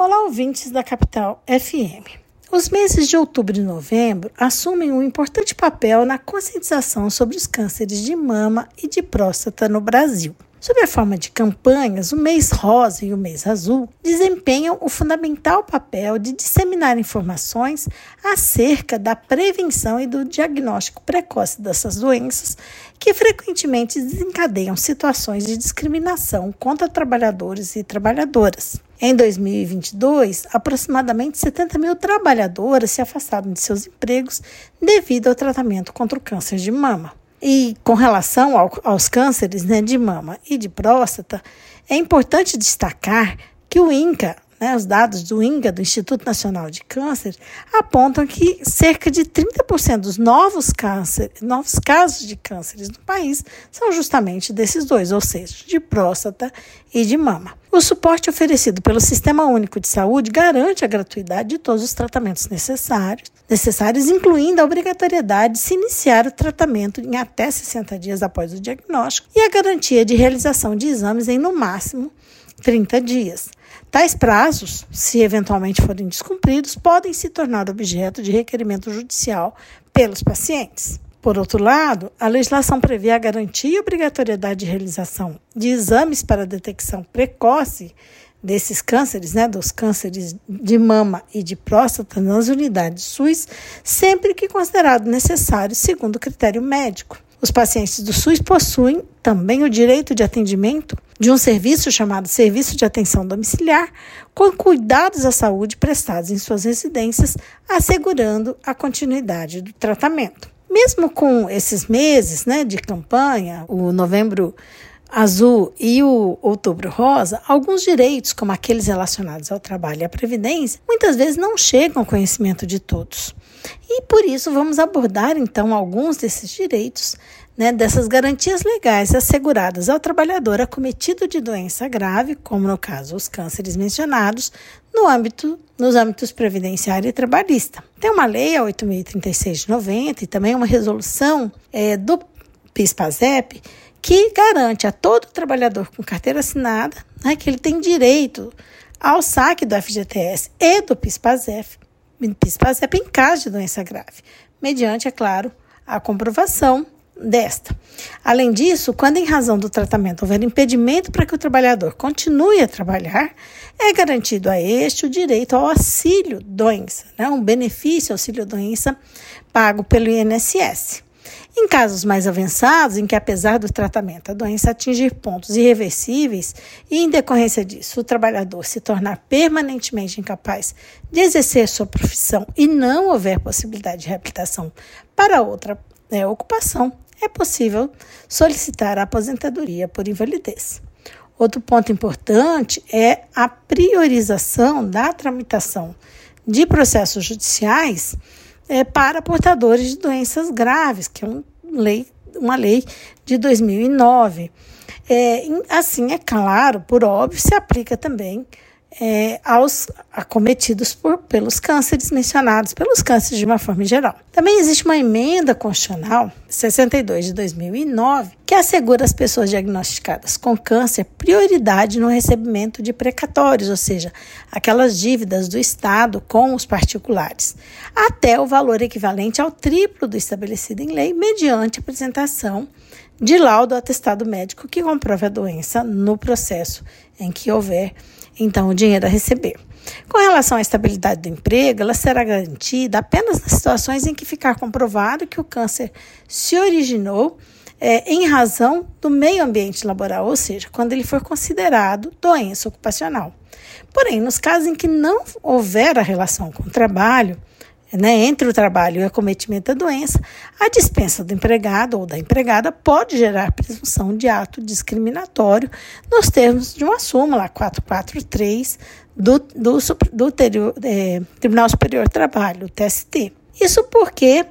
Olá, ouvintes da Capital FM. Os meses de outubro e novembro assumem um importante papel na conscientização sobre os cânceres de mama e de próstata no Brasil. Sob a forma de campanhas, o mês rosa e o mês azul desempenham o fundamental papel de disseminar informações acerca da prevenção e do diagnóstico precoce dessas doenças, que frequentemente desencadeiam situações de discriminação contra trabalhadores e trabalhadoras. Em 2022, aproximadamente 70 mil trabalhadoras se afastaram de seus empregos devido ao tratamento contra o câncer de mama. E com relação ao, aos cânceres né, de mama e de próstata, é importante destacar que o INCA, né, os dados do INCA, do Instituto Nacional de Câncer, apontam que cerca de 30% dos novos, câncer, novos casos de cânceres no país são justamente desses dois, ou seja, de próstata e de mama. O suporte oferecido pelo Sistema Único de Saúde garante a gratuidade de todos os tratamentos necessários, necessários, incluindo a obrigatoriedade de se iniciar o tratamento em até 60 dias após o diagnóstico e a garantia de realização de exames em no máximo 30 dias. Tais prazos, se eventualmente forem descumpridos, podem se tornar objeto de requerimento judicial pelos pacientes. Por outro lado, a legislação prevê a garantia e obrigatoriedade de realização de exames para detecção precoce desses cânceres, né, dos cânceres de mama e de próstata nas unidades SUS, sempre que considerado necessário segundo critério médico. Os pacientes do SUS possuem também o direito de atendimento de um serviço chamado Serviço de Atenção Domiciliar, com cuidados à saúde prestados em suas residências, assegurando a continuidade do tratamento. Mesmo com esses meses né, de campanha, o novembro azul e o outubro rosa, alguns direitos, como aqueles relacionados ao trabalho e à previdência, muitas vezes não chegam ao conhecimento de todos. E por isso vamos abordar então alguns desses direitos, né, dessas garantias legais asseguradas ao trabalhador acometido de doença grave, como no caso os cânceres mencionados, no âmbito nos âmbitos previdenciário e trabalhista. Tem uma lei, a 8.036 de 90, e também uma resolução é, do PIS-PASEP, que garante a todo trabalhador com carteira assinada né, que ele tem direito ao saque do FGTS e do PIS-PASEP, PIS-PASEP em caso de doença grave, mediante, é claro, a comprovação desta. Além disso, quando em razão do tratamento houver impedimento para que o trabalhador continue a trabalhar, é garantido a este o direito ao auxílio doença, né, um benefício auxílio doença pago pelo INSS. Em casos mais avançados, em que apesar do tratamento a doença atingir pontos irreversíveis e em decorrência disso o trabalhador se tornar permanentemente incapaz de exercer sua profissão e não houver possibilidade de reabilitação para outra né, ocupação, é possível solicitar a aposentadoria por invalidez. Outro ponto importante é a priorização da tramitação de processos judiciais é, para portadores de doenças graves, que é um lei, uma lei de 2009. É, assim, é claro, por óbvio, se aplica também é, aos acometidos por, pelos cânceres mencionados, pelos cânceres de uma forma geral. Também existe uma emenda constitucional 62 de 2009 que assegura às pessoas diagnosticadas com câncer prioridade no recebimento de precatórios, ou seja, aquelas dívidas do Estado com os particulares, até o valor equivalente ao triplo do estabelecido em lei, mediante apresentação de laudo atestado médico que comprove a doença no processo em que houver então o dinheiro a receber. Com relação à estabilidade do emprego, ela será garantida apenas nas situações em que ficar comprovado que o câncer se originou é, em razão do meio ambiente laboral, ou seja, quando ele for considerado doença ocupacional. Porém, nos casos em que não houver a relação com o trabalho, né, entre o trabalho e o acometimento da doença, a dispensa do empregado ou da empregada pode gerar presunção de ato discriminatório nos termos de uma súmula 443 do, do, do é, Tribunal Superior do Trabalho, TST. Isso porque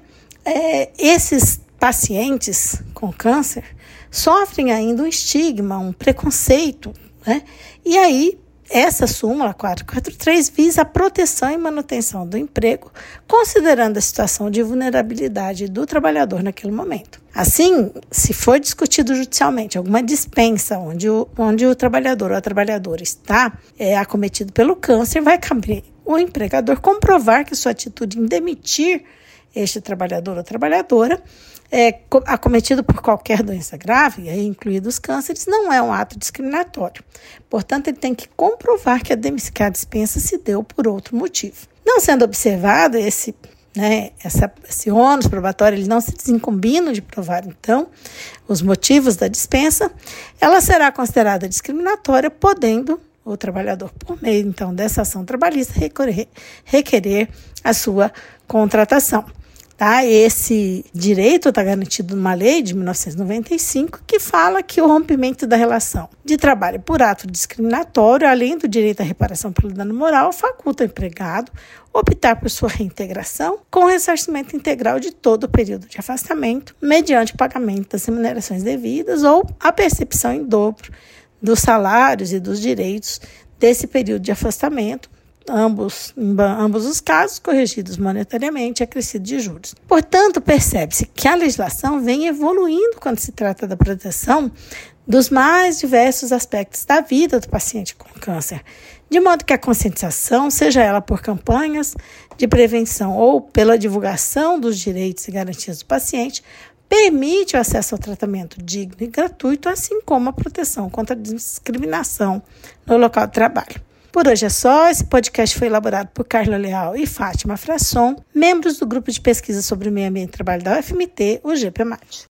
é, esses pacientes com câncer sofrem ainda um estigma, um preconceito, né? E aí Essa súmula 443 visa a proteção e manutenção do emprego, considerando a situação de vulnerabilidade do trabalhador naquele momento. Assim, se for discutido judicialmente alguma dispensa onde o, onde o trabalhador ou a trabalhadora está é, acometido pelo câncer, vai caber o empregador comprovar que sua atitude em demitir este trabalhador ou trabalhadora é, acometido por qualquer doença grave, incluídos os cânceres, não é um ato discriminatório. Portanto, ele tem que comprovar que a, que dispensa se deu por outro motivo. Não sendo observado esse, né, essa, esse ônus probatório, ele não se desincumbina de provar, então, os motivos da dispensa, ela será considerada discriminatória, podendo o trabalhador, por meio, então, dessa ação trabalhista, requerer, requerer a sua contratação. Tá? Esse direito está garantido numa lei de 1995 que fala que o rompimento da relação de trabalho por ato discriminatório, além do direito à reparação pelo dano moral, faculta o empregado optar por sua reintegração com ressarcimento integral de todo o período de afastamento, mediante pagamento das remunerações devidas ou a percepção em dobro dos salários e dos direitos desse período de afastamento, ambos, em ambos os casos, corrigidos monetariamente e acrescido de juros. Portanto, percebe-se que a legislação vem evoluindo quando se trata da proteção dos mais diversos aspectos da vida do paciente com câncer, de modo que a conscientização, seja ela por campanhas de prevenção ou pela divulgação dos direitos e garantias do paciente, permite o acesso ao tratamento digno e gratuito, assim como a proteção contra a discriminação no local de trabalho. Por hoje é só. Esse podcast foi elaborado por Carla Leal e Fátima Frasson, membros do grupo de pesquisa sobre o meio ambiente e trabalho da UFMT, o GPMAT.